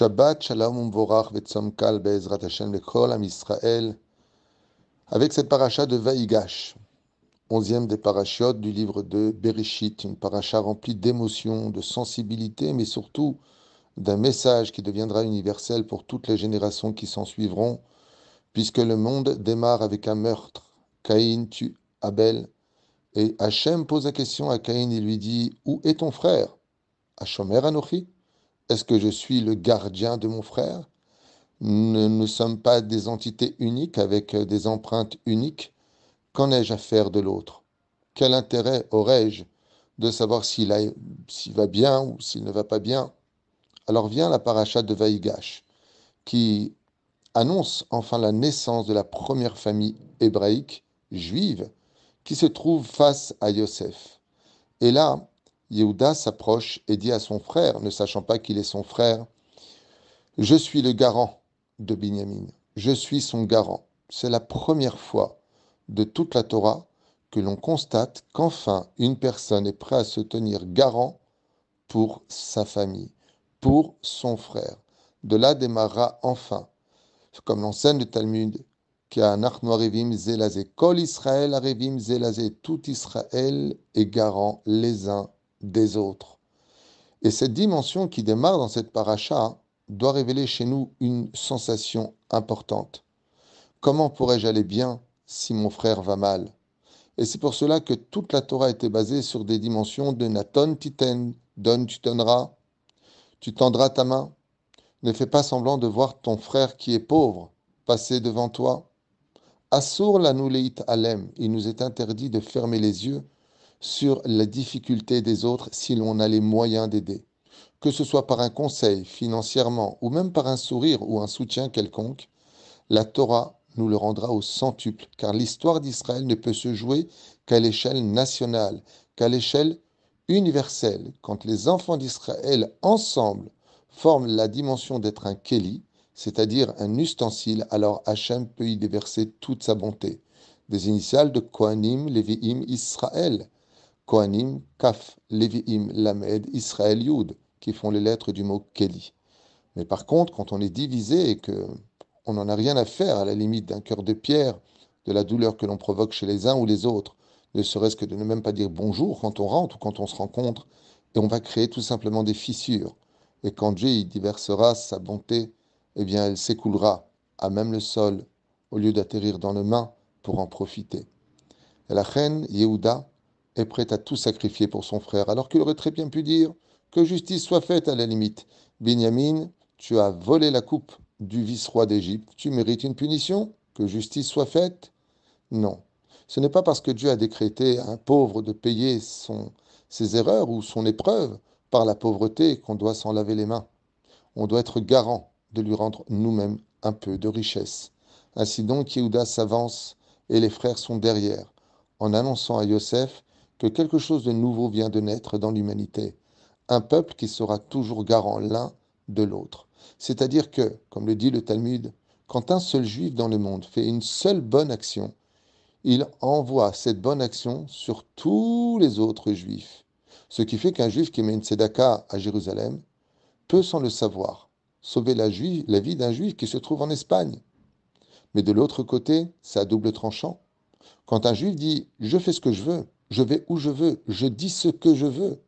Shabbat Shalom Umvorach Vetzom Kal Be'ezrat Hashem Lekol Am. Avec cette paracha de Vaïgash, onzième des parachiotes du livre de Bereshit, une paracha remplie d'émotions, de sensibilité, mais surtout d'un message qui deviendra universel pour toutes les générations qui s'en suivront, puisque le monde démarre avec un meurtre. Caïn tue Abel, et Hachem pose la question à Caïn et lui dit Où est ton frère? Hashomer Anochi est-ce que je suis le gardien de mon frère? Nous ne sommes pas des entités uniques avec des empreintes uniques. Qu'en ai-je à faire de l'autre? Quel intérêt aurais-je de savoir s'il va bien ou s'il ne va pas bien? Alors vient la paracha de Vaïgash, qui annonce enfin la naissance de la première famille hébraïque juive qui se trouve face à Yosef. Et là, Yehuda s'approche et dit à son frère, ne sachant pas qu'il est son frère, Je suis le garant de Binyamin, je suis son garant. C'est la première fois de toute la Torah que l'on constate qu'enfin une personne est prête à se tenir garant pour sa famille, pour son frère. De là démarrera enfin, comme l'enseigne le Talmud, Kol Israël Arevim Zelazé, tout Israël est garant les uns des autres. Et cette dimension qui démarre dans cette paracha doit révéler chez nous une sensation importante. Comment pourrais-je aller bien si mon frère va mal? Et c'est pour cela que toute la Torah était basée sur des dimensions de Naton Titen, donne, tu donneras, tu tendras ta main. Ne fais pas semblant de voir ton frère qui est pauvre passer devant toi. Assur la alem, il nous est interdit de fermer les yeux sur la difficulté des autres si l'on a les moyens d'aider. Que ce soit par un conseil, financièrement, ou même par un sourire ou un soutien quelconque, la Torah nous le rendra au centuple, car l'histoire d'Israël ne peut se jouer qu'à l'échelle nationale, qu'à l'échelle universelle. Quand les enfants d'Israël ensemble forment la dimension d'être un Kéli, c'est-à-dire un ustensile, alors Hachem peut y déverser toute sa bonté. Des initiales de Kohanim, Lévi'im, Israël, Kohanim, Kaf, Leviim, Lamed, Israël, Yud, qui font les lettres du mot Keli. Mais par contre, quand on est divisé et que on n'en a rien à faire à la limite d'un cœur de pierre, de la douleur que l'on provoque chez les uns ou les autres, ne serait-ce que de ne même pas dire bonjour quand on rentre ou quand on se rencontre, et on va créer tout simplement des fissures. Et quand Dieu y diversera sa bonté, eh bien elle s'écoulera à même le sol, au lieu d'atterrir dans nos mains pour en profiter. La reine Yehuda est prêt à tout sacrifier pour son frère, alors qu'il aurait très bien pu dire que justice soit faite à la limite. Benjamin, tu as volé la coupe du vice-roi d'Égypte, tu mérites une punition, que justice soit faite? Non. Ce n'est pas parce que Dieu a décrété à un pauvre de payer son, ses erreurs ou son épreuve par la pauvreté qu'on doit s'en laver les mains. On doit être garant de lui rendre nous-mêmes un peu de richesse. Ainsi donc, Yehuda s'avance et les frères sont derrière, en annonçant à Yosef que quelque chose de nouveau vient de naître dans l'humanité, un peuple qui sera toujours garant l'un de l'autre. C'est-à-dire que, comme le dit le Talmud, quand un seul juif dans le monde fait une seule bonne action, il envoie cette bonne action sur tous les autres juifs. Ce qui fait qu'un juif qui met une tzedaka à Jérusalem peut, sans le savoir, sauver la, vie d'un juif qui se trouve en Espagne. Mais de l'autre côté, c'est à double tranchant. Quand un juif dit Je fais ce que je veux, je vais où je veux, je dis ce que je veux.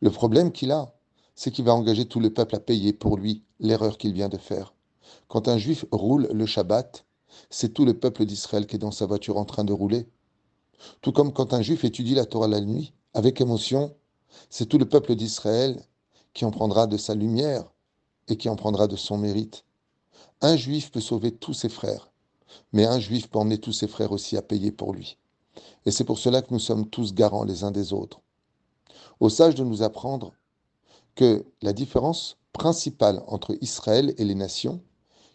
Le problème qu'il a, c'est qu'il va engager tout le peuple à payer pour lui l'erreur qu'il vient de faire. Quand un juif roule le Shabbat, c'est tout le peuple d'Israël qui est dans sa voiture en train de rouler. Tout comme quand un juif étudie la Torah la nuit, avec émotion, c'est tout le peuple d'Israël qui en prendra de sa lumière et qui en prendra de son mérite. Un juif peut sauver tous ses frères, mais un juif peut emmener tous ses frères aussi à payer pour lui. Et c'est pour cela que nous sommes tous garants les uns des autres. Au sage de nous apprendre que la différence principale entre Israël et les nations,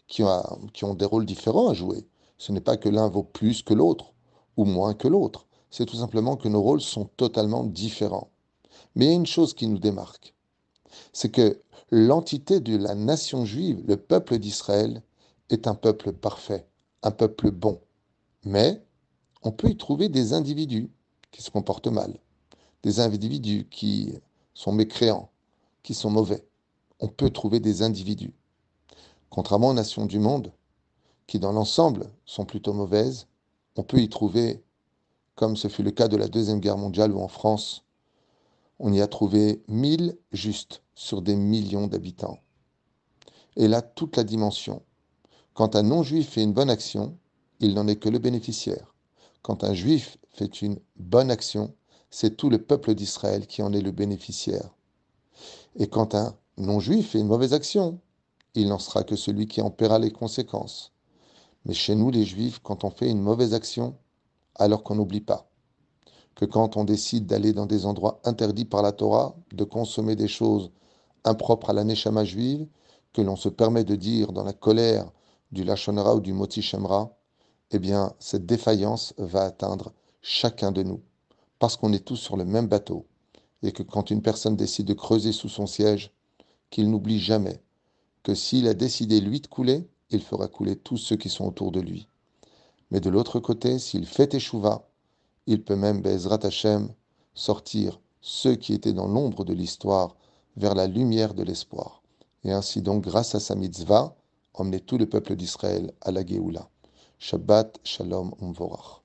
qui ont, des rôles différents à jouer, ce n'est pas que l'un vaut plus que l'autre ou moins que l'autre, c'est tout simplement que nos rôles sont totalement différents. Mais il y a une chose qui nous démarque, c'est que l'entité de la nation juive, le peuple d'Israël, est un peuple parfait, un peuple bon. Mais on peut y trouver des individus qui se comportent mal, des individus qui sont mécréants, qui sont mauvais. on peut trouver des individus. Contrairement aux nations du monde, qui dans l'ensemble sont plutôt mauvaises, on peut y trouver, comme ce fut le cas de la Deuxième Guerre mondiale ou en France, on y a trouvé 1000 justes sur des millions d'habitants. Et là, toute la dimension. Quand un non-juif fait une bonne action, il n'en est que le bénéficiaire. Quand un juif fait une bonne action, c'est tout le peuple d'Israël qui en est le bénéficiaire. Et quand un non-juif fait une mauvaise action, il n'en sera que celui qui en paiera les conséquences. Mais chez nous, les juifs, quand on fait une mauvaise action, alors qu'on n'oublie pas que quand on décide d'aller dans des endroits interdits par la Torah, de consommer des choses impropres à la Neshama juive, que l'on se permet de dire dans la colère du Lachonara ou du Moti Shemra, eh bien, cette défaillance va atteindre chacun de nous, parce qu'on est tous sur le même bateau, et que quand une personne décide de creuser sous son siège, qu'il n'oublie jamais que s'il a décidé lui de couler, il fera couler tous ceux qui sont autour de lui. Mais de l'autre côté, s'il fait échouva, il peut même, Bezrat Hashem, sortir ceux qui étaient dans l'ombre de l'histoire vers la lumière de l'espoir. Et ainsi donc, grâce à sa mitzvah, emmener tout le peuple d'Israël à la Géoula. Shabbat Shalom Umvorach.